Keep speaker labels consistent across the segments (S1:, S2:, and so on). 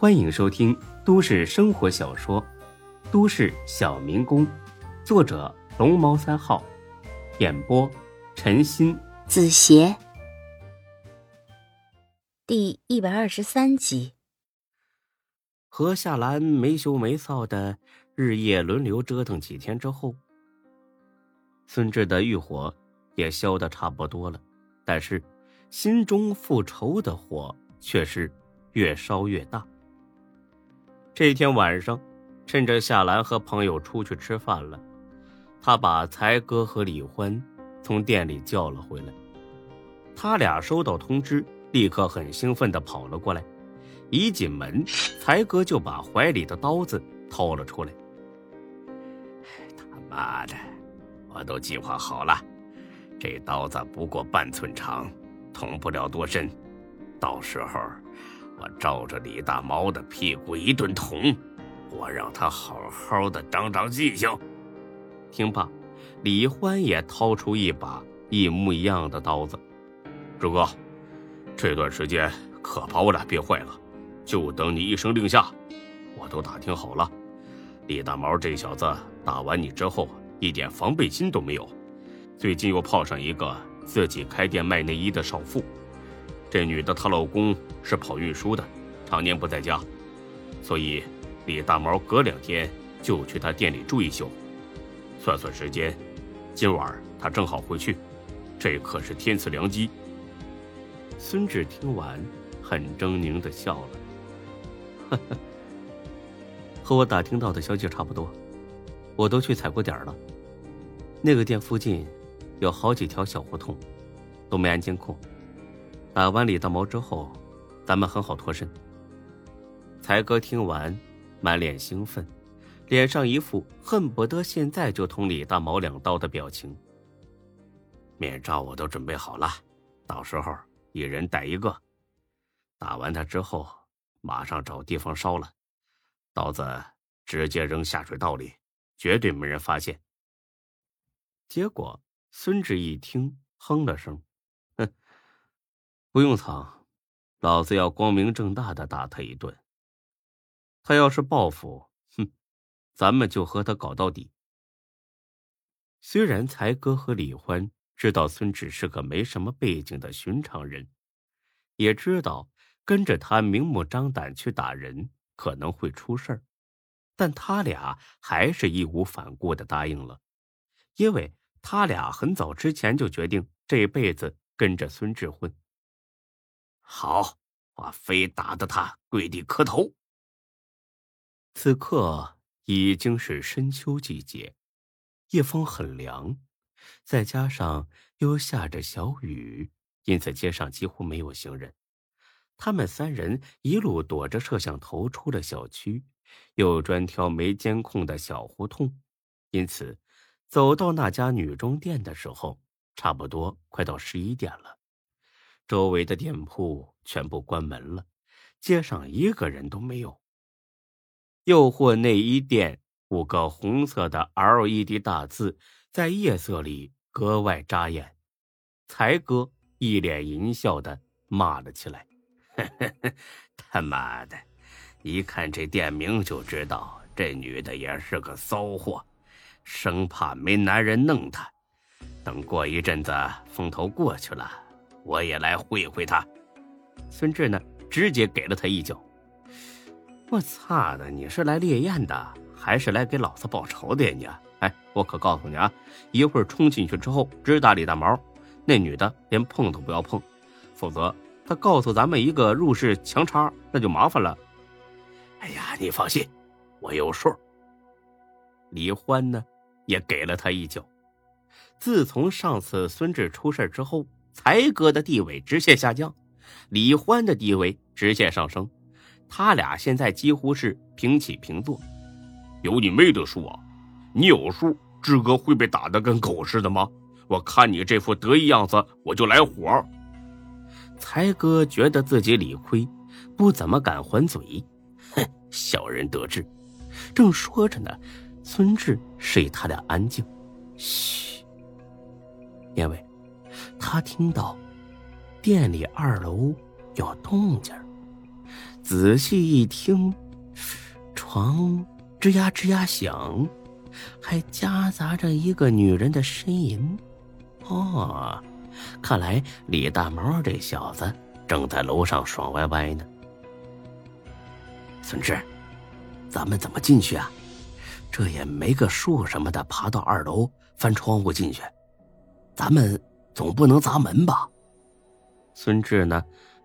S1: 欢迎收听都市生活小说《都市小民工》，作者龙猫三号，演播陈鑫、
S2: 子邪，第一百二十三集。
S1: 和夏兰没羞没臊的日夜轮流折腾几天之后，孙志的欲火也消得差不多了，但是心中复仇的火却是越烧越大。这天晚上，趁着夏兰和朋友出去吃饭了，他把才哥和李欢从店里叫了回来。他俩收到通知，立刻很兴奋的跑了过来。一进门，才哥就把怀里的刀子掏了出来。
S3: 他妈的，我都计划好了，这刀子不过半寸长，捅不了多深，到时候我照着李大毛的屁股一顿捅，我让他好好的长长记性。
S1: 听罢，李欢也掏出一把一模一样的刀子。
S3: 志哥，这段时间可把我俩憋坏了。就等你一声令下，我都打听好了。李大毛这小子打完你之后，一点防备心都没有。最近又泡上一个自己开店卖内衣的少妇，这女的她老公是跑运输的，常年不在家，所以李大毛隔两天就去他店里住一宿。算算时间，今晚他正好回去，这可是天赐良机。
S1: 孙志听完，很狰狞的笑了。呵 呵和我打听到的消息差不多，我都去踩过点了。那个店附近有好几条小胡同，都没安监控。打完李大毛之后，咱们很好脱身。才哥听完，满脸兴奋，脸上一副恨不得现在就捅李大毛两刀的表情。
S3: 面罩我都准备好了，到时候一人带一个。打完他之后。马上找地方烧了，刀子直接扔下水道里，绝对没人发现。
S1: 结果孙志一听，哼了声：“，不用藏，老子要光明正大的打他一顿。他要是报复，哼，咱们就和他搞到底。”虽然才哥和李欢知道孙志是个没什么背景的寻常人，也知道。跟着他明目张胆去打人可能会出事儿，但他俩还是义无反顾的答应了，因为他俩很早之前就决定这辈子跟着孙志混。
S3: 好，我非打得他跪地磕头。
S1: 此刻已经是深秋季节，夜风很凉，再加上又下着小雨，因此街上几乎没有行人。他们三人一路躲着摄像头出了小区，又专挑没监控的小胡同，因此走到那家女装店的时候，差不多快到十一点了。周围的店铺全部关门了，街上一个人都没有。诱惑内衣店五个红色的 LED 大字在夜色里格外扎眼。才哥一脸淫笑的骂了起来。
S3: 他妈的！一看这店名就知道，这女的也是个骚货，生怕没男人弄她。等过一阵子风头过去了，我也来会会他。
S1: 孙志呢，直接给了他一脚。我操的！你是来猎艳的，还是来给老子报仇的呀？你！哎，我可告诉你啊，一会儿冲进去之后，直打李大毛，那女的连碰都不要碰，否则。他告诉咱们一个入室强插，那就麻烦了。
S3: 哎呀，你放心，我有数。
S1: 李欢呢，也给了他一脚。自从上次孙志出事之后，才哥的地位直线下降，李欢的地位直线上升。他俩现在几乎是平起平坐。
S3: 有你妹的数啊！你有数，志哥会被打得跟狗似的吗？我看你这副得意样子，我就来火。
S1: 才哥觉得自己理亏，不怎么敢还嘴。哼，小人得志。正说着呢，孙志示意他俩安静。嘘，因为，他听到店里二楼有动静。仔细一听，床吱呀吱呀响，还夹杂着一个女人的呻吟。哦，看来李大毛这小子正在楼上爽歪歪呢。孙志，咱们怎么进去啊？这也没个树什么的，爬到二楼翻窗户进去，咱们总不能砸门吧？孙志呢，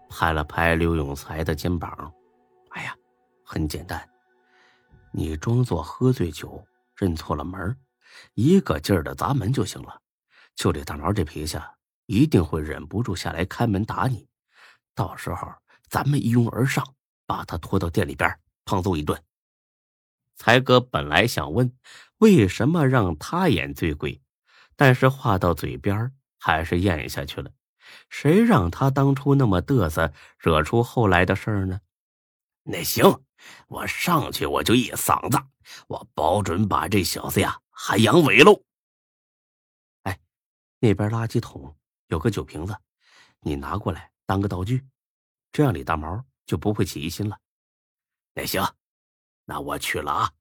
S1: 拍了拍刘永才的肩膀：“哎呀，很简单，你装作喝醉酒，认错了门，一个劲儿的砸门就行了。”就李大毛这脾气，一定会忍不住下来开门打你。到时候咱们一拥而上，把他拖到店里边胖揍一顿。才哥本来想问为什么让他演醉鬼，但是话到嘴边还是咽下去了。谁让他当初那么嘚瑟，惹出后来的事儿呢？那行，我上去我就一嗓子，我保准把这小子呀喊阳痿喽。哎那边垃圾桶有个酒瓶子，你拿过来当个道具，这样李大毛就不会起疑心了。那行，那我去了啊！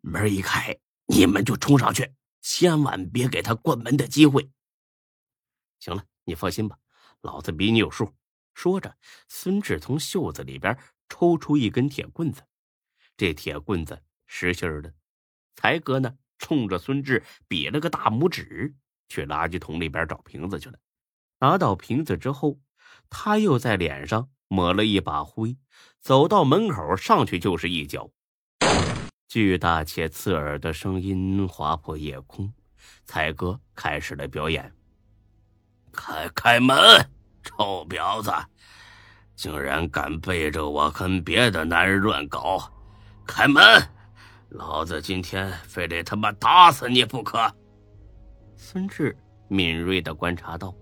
S1: 门一开，你们就冲上去，千万别给他关门的机会。行了，你放心吧，老子比你有数。说着，孙志从袖子里边抽出一根铁棍子，这铁棍子实心的。才哥呢，冲着孙志比了个大拇指。去垃圾桶里边找瓶子去了。拿到瓶子之后，他又在脸上抹了一把灰，走到门口上去就是一脚。巨大且刺耳的声音划破夜空。才哥开始了表演：“开开门，臭婊子，竟然敢背着我跟别的男人乱搞！开门，老子今天非得他妈打死你不可！”孙志敏锐的观察到，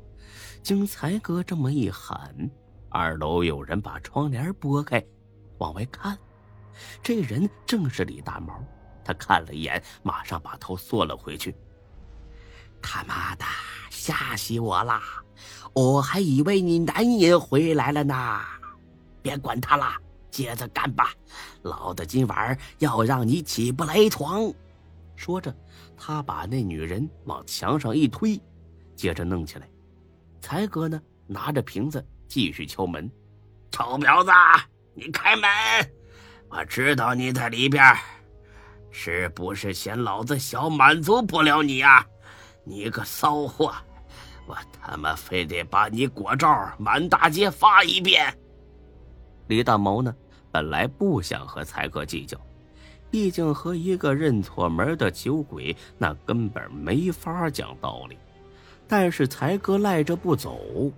S1: 经才哥这么一喊，二楼有人把窗帘拨开，往外看。这人正是李大毛。他看了一眼，马上把头缩了回去。他妈的，吓死我啦！我还以为你男人回来了呢。别管他了，接着干吧。老子今晚要让你起不来床。说着，他把那女人往墙上一推，接着弄起来。才哥呢，拿着瓶子继续敲门：“臭婊子，你开门！我知道你在里边，是不是嫌老子小满足不了你啊？你个骚货，我他妈非得把你果照满大街发一遍！”李大毛呢，本来不想和才哥计较。毕竟和一个认错门的酒鬼，那根本没法讲道理。但是才哥赖着不走，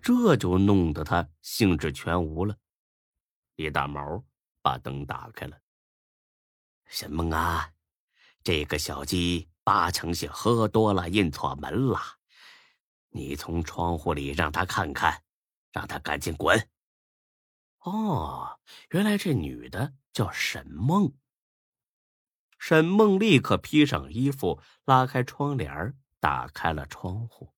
S1: 这就弄得他兴致全无了。李大毛把灯打开了。什么啊？这个小鸡八成是喝多了认错门了。你从窗户里让他看看，让他赶紧滚。哦，原来这女的叫沈梦。沈梦立刻披上衣服，拉开窗帘，打开了窗户。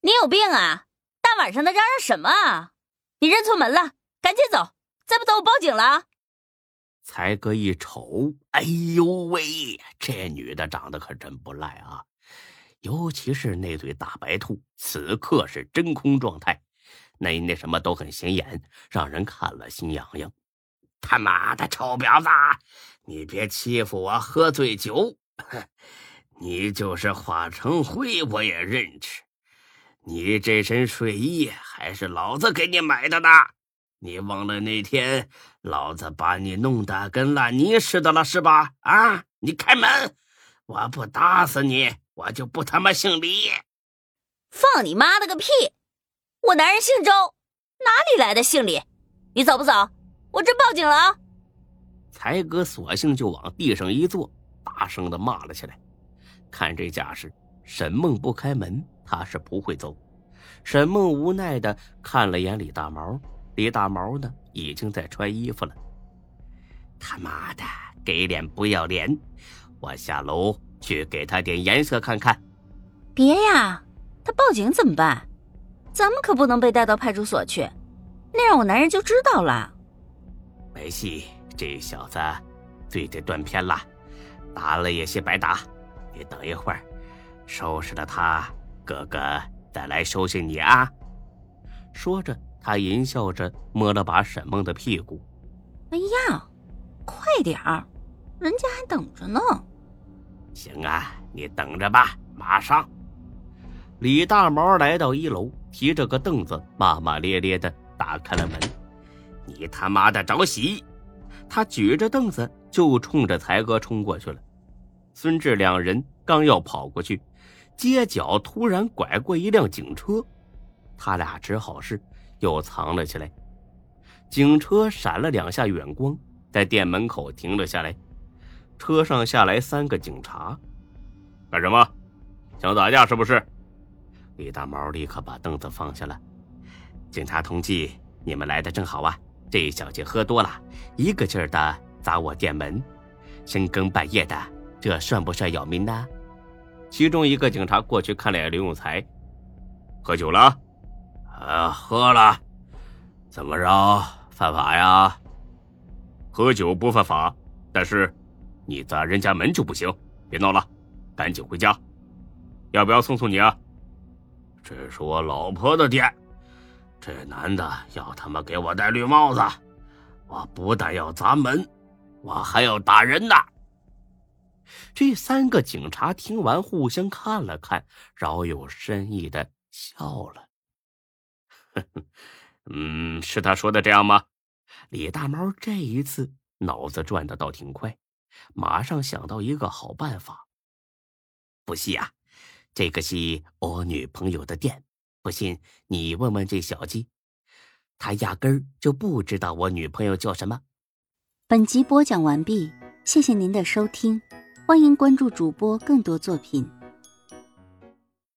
S2: 你有病啊！大晚上的嚷嚷什么啊？你认错门了，赶紧走，再不走我报警了。
S1: 才哥一瞅，哎呦喂，这女的长得可真不赖啊！尤其是那对大白兔，此刻是真空状态，那那什么都很显眼，让人看了心痒痒。他妈的臭婊子！你别欺负我喝醉酒！你就是化成灰，我也认识。你这身睡衣还是老子给你买的呢！你忘了那天老子把你弄得跟烂泥似的了是吧？啊！你开门！我不打死你，我就不他妈姓李！
S2: 放你妈的个屁！我男人姓周，哪里来的姓李？你走不走？我真报警了啊！
S1: 才哥索性就往地上一坐，大声的骂了起来。看这架势，沈梦不开门，他是不会走。沈梦无奈的看了眼李大毛，李大毛呢，已经在穿衣服了。他妈的，给脸不要脸！我下楼去给他点颜色看看。
S2: 别呀，他报警怎么办？咱们可不能被带到派出所去，那样我男人就知道了。
S1: 没戏，这小子嘴得断片了，打了也是白打。你等一会儿，收拾了他，哥哥再来收拾你啊！说着，他淫笑着摸了把沈梦的屁股。
S2: 哎呀，快点儿，人家还等着呢。
S1: 行啊，你等着吧，马上。李大毛来到一楼，提着个凳子，骂骂咧咧的打开了门。你他妈的找死！他举着凳子就冲着才哥冲过去了。孙志两人刚要跑过去，街角突然拐过一辆警车，他俩只好是又藏了起来。警车闪了两下远光，在店门口停了下来。车上下来三个警察，
S3: 干什么？想打架是不是？
S1: 李大毛立刻把凳子放下了。警察同志，你们来的正好啊！这小姐喝多了，一个劲儿的砸我店门，深更半夜的，这算不算扰民呢？其中一个警察过去看了眼刘永才，
S3: 喝酒了？
S1: 啊，喝了。怎么着？犯法呀？
S3: 喝酒不犯法，但是你砸人家门就不行。别闹了，赶紧回家。要不要送送你啊？
S1: 这是我老婆的店，这男的要他妈给我戴绿帽子，我不但要砸门，我还要打人呢。这三个警察听完，互相看了看，饶有深意的笑了。嗯，是他说的这样吗？李大猫这一次脑子转的倒挺快，马上想到一个好办法。不是呀。这个是我女朋友的店，不信你问问这小鸡，他压根儿就不知道我女朋友叫什么。
S4: 本集播讲完毕，谢谢您的收听，欢迎关注主播更多作品。